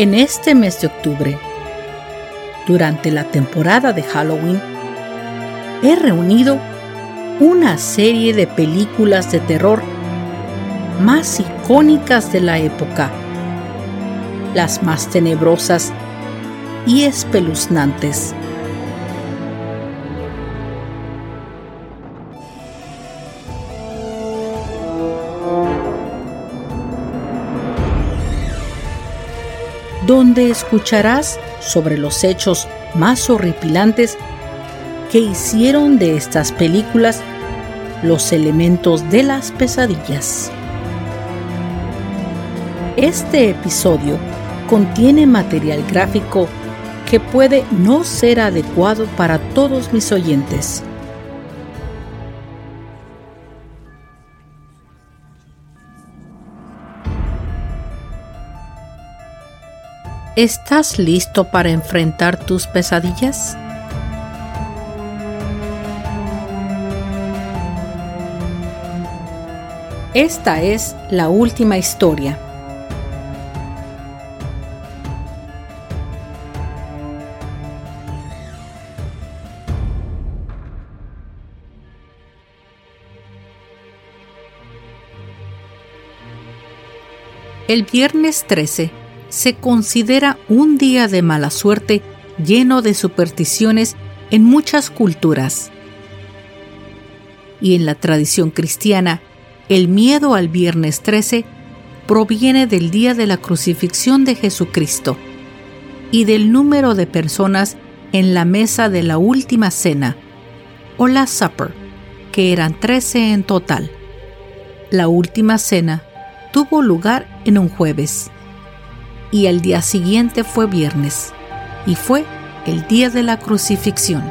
En este mes de octubre, durante la temporada de Halloween, he reunido una serie de películas de terror más icónicas de la época, las más tenebrosas y espeluznantes. Escucharás sobre los hechos más horripilantes que hicieron de estas películas los elementos de las pesadillas. Este episodio contiene material gráfico que puede no ser adecuado para todos mis oyentes. ¿Estás listo para enfrentar tus pesadillas? Esta es la última historia. El viernes 13 se considera un día de mala suerte lleno de supersticiones en muchas culturas. Y en la tradición cristiana, el miedo al viernes 13 proviene del día de la crucifixión de Jesucristo y del número de personas en la mesa de la última cena, o la supper, que eran 13 en total. La última cena tuvo lugar en un jueves y el día siguiente fue viernes, y fue el día de la crucifixión.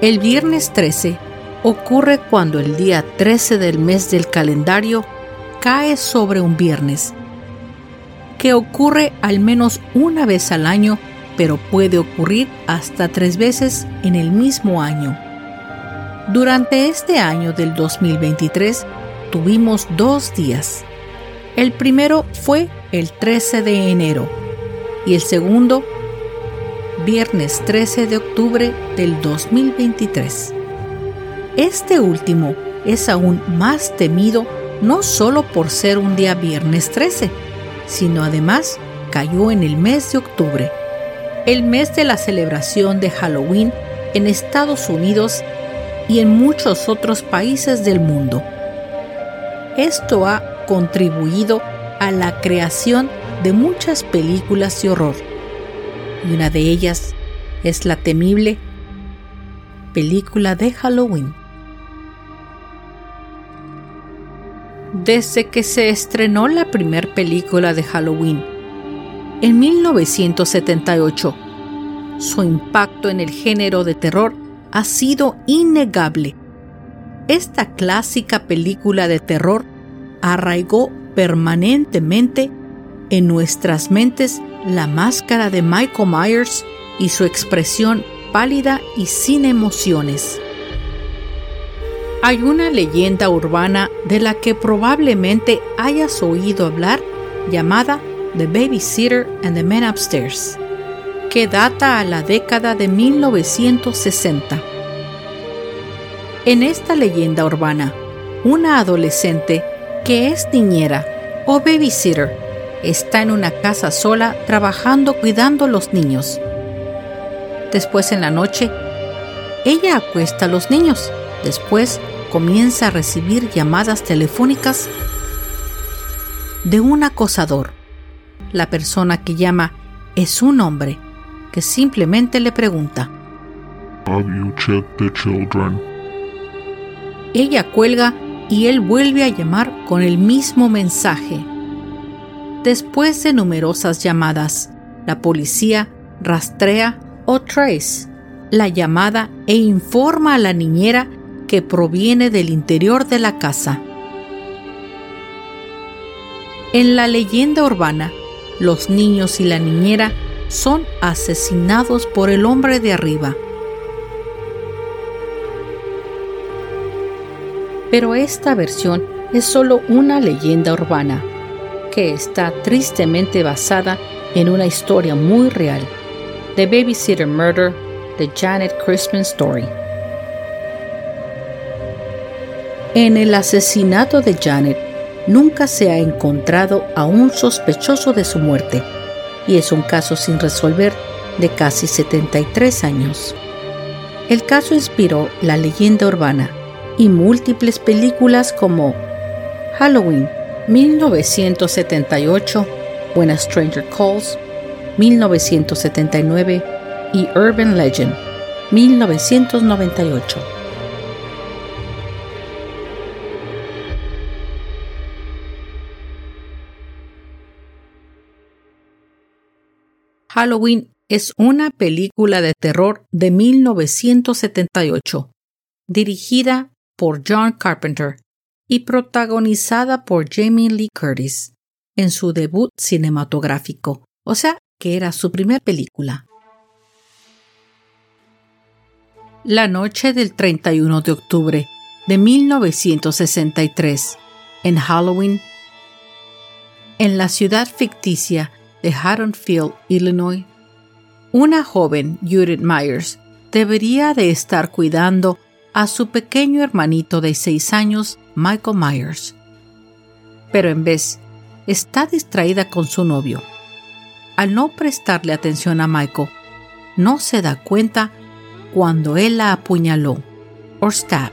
El viernes 13 ocurre cuando el día 13 del mes del calendario cae sobre un viernes, que ocurre al menos una vez al año, pero puede ocurrir hasta tres veces en el mismo año. Durante este año del 2023 tuvimos dos días, el primero fue el 13 de enero y el segundo viernes 13 de octubre del 2023. Este último es aún más temido no solo por ser un día viernes 13, sino además cayó en el mes de octubre, el mes de la celebración de Halloween en Estados Unidos y en muchos otros países del mundo. Esto ha contribuido a la creación de muchas películas de horror. Y una de ellas es la temible película de Halloween. Desde que se estrenó la primera película de Halloween, en 1978, su impacto en el género de terror ha sido innegable. Esta clásica película de terror arraigó permanentemente en nuestras mentes la máscara de Michael Myers y su expresión pálida y sin emociones. Hay una leyenda urbana de la que probablemente hayas oído hablar llamada The Babysitter and the Man Upstairs, que data a la década de 1960. En esta leyenda urbana, una adolescente que es niñera o babysitter está en una casa sola trabajando cuidando a los niños. Después en la noche, ella acuesta a los niños. Después comienza a recibir llamadas telefónicas de un acosador. La persona que llama es un hombre que simplemente le pregunta. Have you checked the children? Ella cuelga y él vuelve a llamar con el mismo mensaje. Después de numerosas llamadas, la policía rastrea o trace la llamada e informa a la niñera que proviene del interior de la casa. En la leyenda urbana, los niños y la niñera son asesinados por el hombre de arriba. Pero esta versión es solo una leyenda urbana, que está tristemente basada en una historia muy real, The Babysitter Murder de Janet Crispin Story. En el asesinato de Janet nunca se ha encontrado a un sospechoso de su muerte y es un caso sin resolver de casi 73 años. El caso inspiró la leyenda urbana y múltiples películas como Halloween 1978, When a Stranger Calls 1979 y Urban Legend 1998. Halloween es una película de terror de 1978, dirigida por John Carpenter y protagonizada por Jamie Lee Curtis en su debut cinematográfico, o sea, que era su primera película. La noche del 31 de octubre de 1963, en Halloween, en la ciudad ficticia de Haddonfield, Illinois, una joven, Judith Myers, debería de estar cuidando a su pequeño hermanito de seis años, Michael Myers. Pero en vez, está distraída con su novio. Al no prestarle atención a Michael, no se da cuenta cuando él la apuñaló, stab,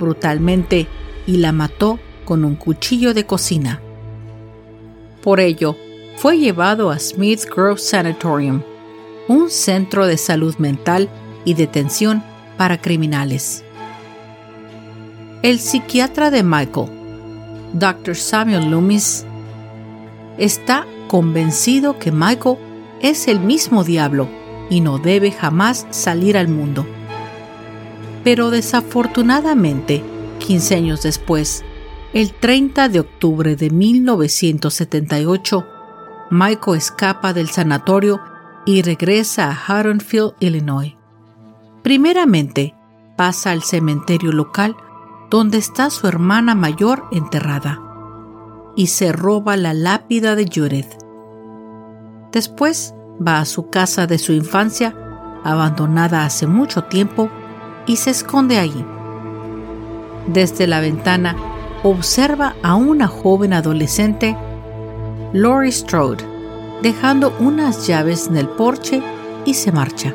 brutalmente y la mató con un cuchillo de cocina. Por ello, fue llevado a Smith Grove Sanatorium, un centro de salud mental y detención para criminales. El psiquiatra de Michael, Dr. Samuel Loomis, está convencido que Michael es el mismo diablo y no debe jamás salir al mundo. Pero desafortunadamente, 15 años después, el 30 de octubre de 1978, Michael escapa del sanatorio y regresa a Haddonfield, Illinois. Primeramente, pasa al cementerio local donde está su hermana mayor enterrada y se roba la lápida de Judith. Después va a su casa de su infancia, abandonada hace mucho tiempo, y se esconde allí. Desde la ventana observa a una joven adolescente Lori Strode, dejando unas llaves en el porche y se marcha.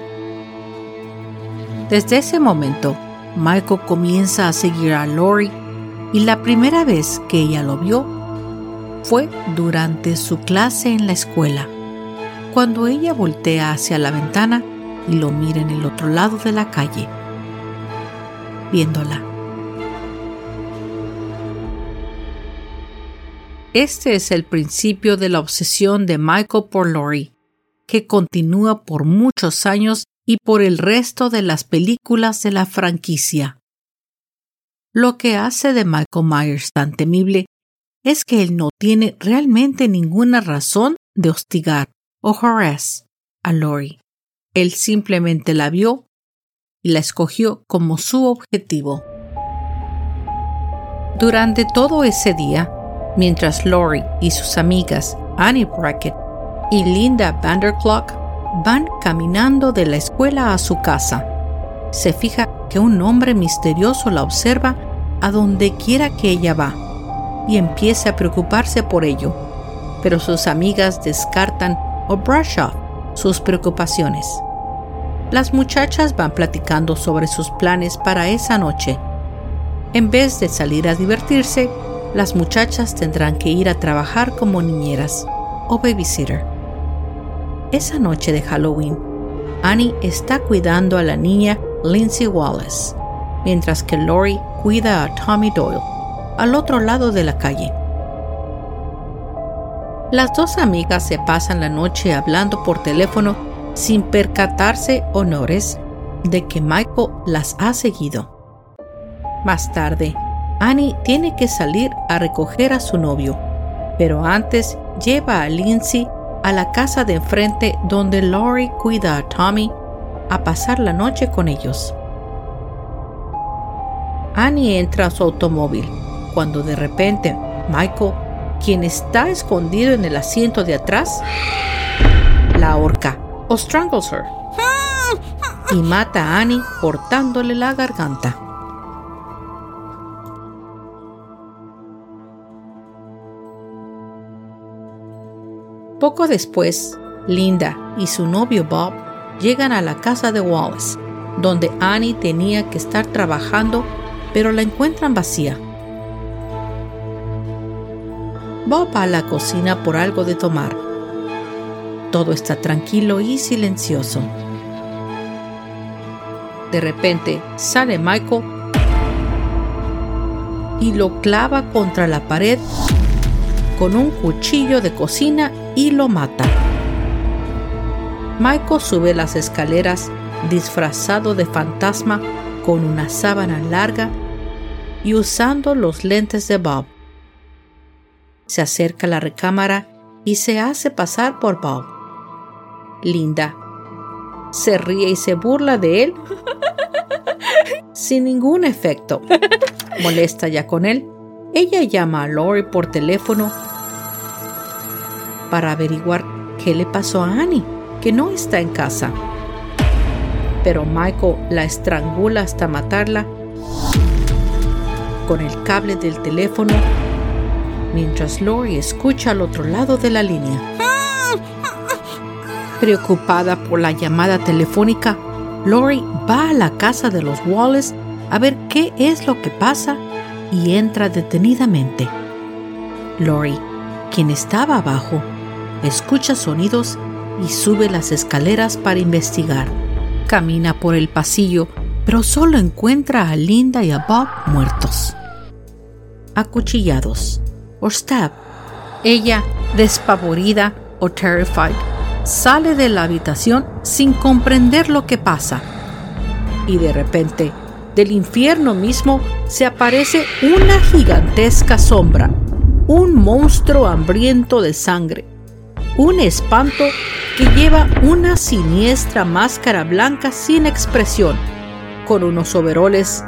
Desde ese momento, Michael comienza a seguir a Lori y la primera vez que ella lo vio fue durante su clase en la escuela, cuando ella voltea hacia la ventana y lo mira en el otro lado de la calle, viéndola. Este es el principio de la obsesión de Michael por Lori, que continúa por muchos años y por el resto de las películas de la franquicia. Lo que hace de Michael Myers tan temible es que él no tiene realmente ninguna razón de hostigar o harass a Lori. Él simplemente la vio y la escogió como su objetivo. Durante todo ese día, mientras Lori y sus amigas Annie Brackett y Linda Vanderclock van caminando de la escuela a su casa. Se fija que un hombre misterioso la observa a donde quiera que ella va y empieza a preocuparse por ello, pero sus amigas descartan o brush off sus preocupaciones. Las muchachas van platicando sobre sus planes para esa noche. En vez de salir a divertirse, las muchachas tendrán que ir a trabajar como niñeras o babysitter. Esa noche de Halloween, Annie está cuidando a la niña Lindsay Wallace, mientras que Lori cuida a Tommy Doyle, al otro lado de la calle. Las dos amigas se pasan la noche hablando por teléfono sin percatarse honores de que Michael las ha seguido. Más tarde, Annie tiene que salir a recoger a su novio, pero antes lleva a Lindsay a la casa de enfrente donde Laurie cuida a Tommy a pasar la noche con ellos. Annie entra a su automóvil cuando de repente Michael, quien está escondido en el asiento de atrás, la ahorca o strangles her y mata a Annie cortándole la garganta. Poco después, Linda y su novio Bob llegan a la casa de Wallace, donde Annie tenía que estar trabajando, pero la encuentran vacía. Bob va a la cocina por algo de tomar. Todo está tranquilo y silencioso. De repente sale Michael y lo clava contra la pared con un cuchillo de cocina y lo mata. Michael sube las escaleras disfrazado de fantasma con una sábana larga y usando los lentes de Bob. Se acerca a la recámara y se hace pasar por Bob. Linda se ríe y se burla de él sin ningún efecto. Molesta ya con él, ella llama a Lori por teléfono para averiguar qué le pasó a Annie, que no está en casa. Pero Michael la estrangula hasta matarla con el cable del teléfono mientras Lori escucha al otro lado de la línea. Preocupada por la llamada telefónica, Lori va a la casa de los Wallace a ver qué es lo que pasa y entra detenidamente. Lori, quien estaba abajo, escucha sonidos y sube las escaleras para investigar. Camina por el pasillo, pero solo encuentra a Linda y a Bob muertos. Acuchillados o stab. Ella, despavorida o terrified, sale de la habitación sin comprender lo que pasa. Y de repente, del infierno mismo se aparece una gigantesca sombra, un monstruo hambriento de sangre un espanto que lleva una siniestra máscara blanca sin expresión, con unos overoles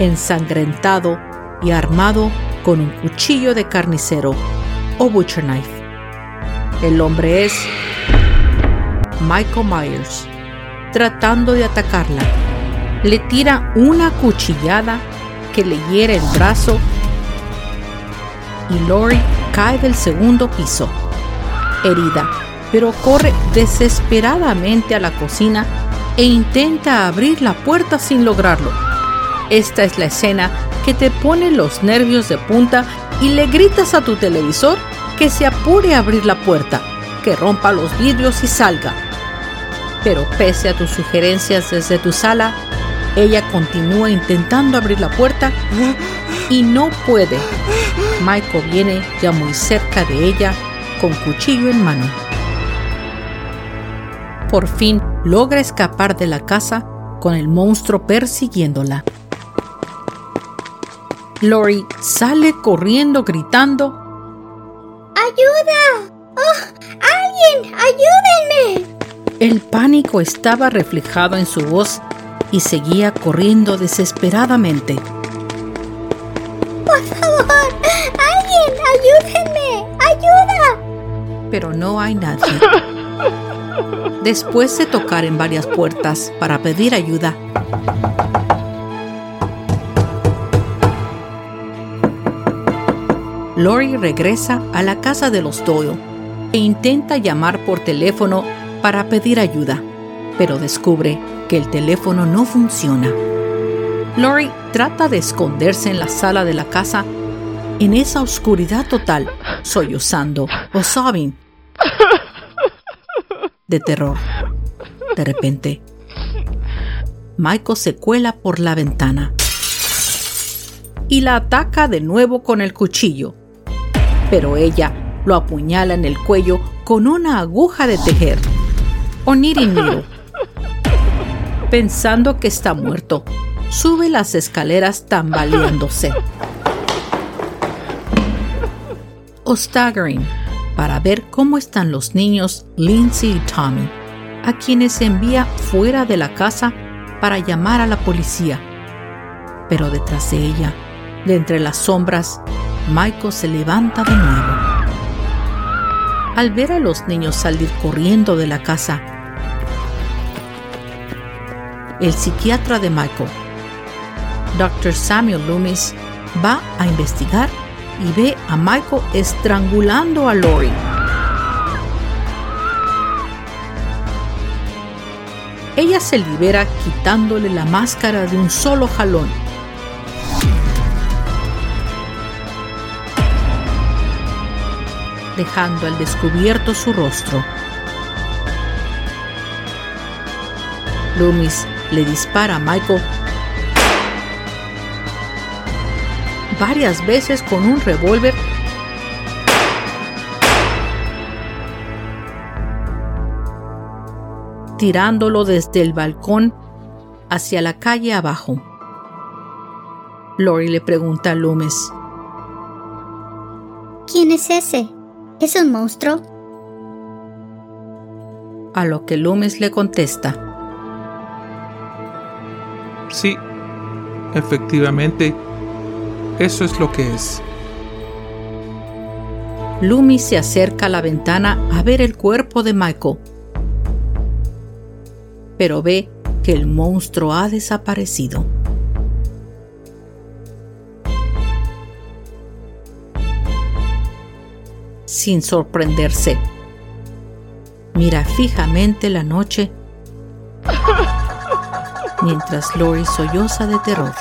ensangrentado y armado con un cuchillo de carnicero o butcher knife. El hombre es Michael Myers, tratando de atacarla. Le tira una cuchillada que le hiere el brazo y Lori cae del segundo piso herida, pero corre desesperadamente a la cocina e intenta abrir la puerta sin lograrlo. Esta es la escena que te pone los nervios de punta y le gritas a tu televisor que se apure a abrir la puerta, que rompa los vidrios y salga. Pero pese a tus sugerencias desde tu sala, ella continúa intentando abrir la puerta y no puede. Michael viene ya muy cerca de ella con cuchillo en mano. Por fin logra escapar de la casa con el monstruo persiguiéndola. Lori sale corriendo gritando ¡Ayuda! ¡Oh! ¡Alguien! ¡Ayúdenme! El pánico estaba reflejado en su voz y seguía corriendo desesperadamente. ¡Por favor! ¡Alguien! ¡Ayúdenme! ¡Ayuda! Pero no hay nadie. Después de tocar en varias puertas para pedir ayuda, Lori regresa a la casa de los Doyle e intenta llamar por teléfono para pedir ayuda, pero descubre que el teléfono no funciona. Lori trata de esconderse en la sala de la casa en esa oscuridad total, sollozando o sobbing de terror. De repente, Michael se cuela por la ventana y la ataca de nuevo con el cuchillo, pero ella lo apuñala en el cuello con una aguja de tejer o knitting needle. Pensando que está muerto, sube las escaleras tambaleándose. O staggering para ver cómo están los niños Lindsay y Tommy, a quienes envía fuera de la casa para llamar a la policía. Pero detrás de ella, de entre las sombras, Michael se levanta de nuevo. Al ver a los niños salir corriendo de la casa, el psiquiatra de Michael, Dr. Samuel Loomis, va a investigar y ve a Michael estrangulando a Lori. Ella se libera quitándole la máscara de un solo jalón. dejando al descubierto su rostro. Loomis le dispara a Michael varias veces con un revólver tirándolo desde el balcón hacia la calle abajo. Lori le pregunta a Loomis. ¿Quién es ese? ¿Es un monstruo? A lo que Loomis le contesta. Sí, efectivamente, eso es lo que es. Loomis se acerca a la ventana a ver el cuerpo de Michael, pero ve que el monstruo ha desaparecido. Sin sorprenderse, mira fijamente la noche mientras Lori solloza de terror.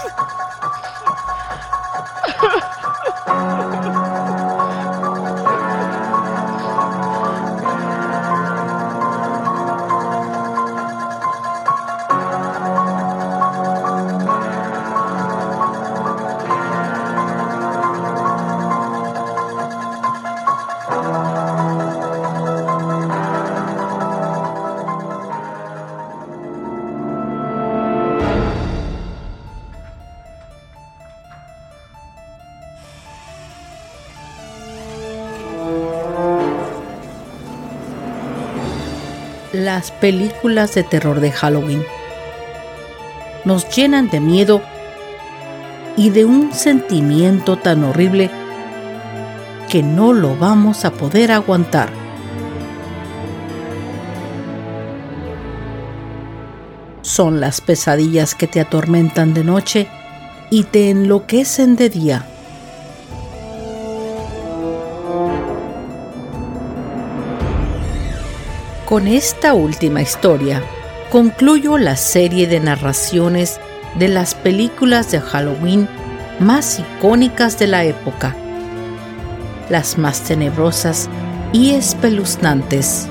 Las películas de terror de Halloween. Nos llenan de miedo y de un sentimiento tan horrible que no lo vamos a poder aguantar. Son las pesadillas que te atormentan de noche y te enloquecen de día. Con esta última historia, concluyo la serie de narraciones de las películas de Halloween más icónicas de la época, las más tenebrosas y espeluznantes.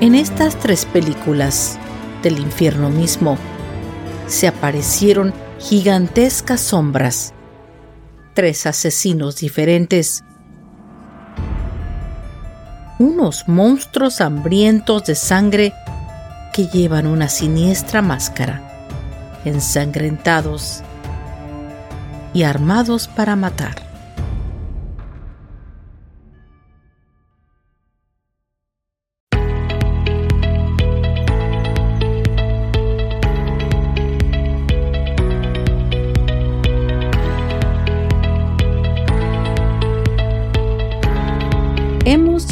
En estas tres películas del infierno mismo se aparecieron gigantescas sombras, tres asesinos diferentes unos monstruos hambrientos de sangre que llevan una siniestra máscara, ensangrentados y armados para matar.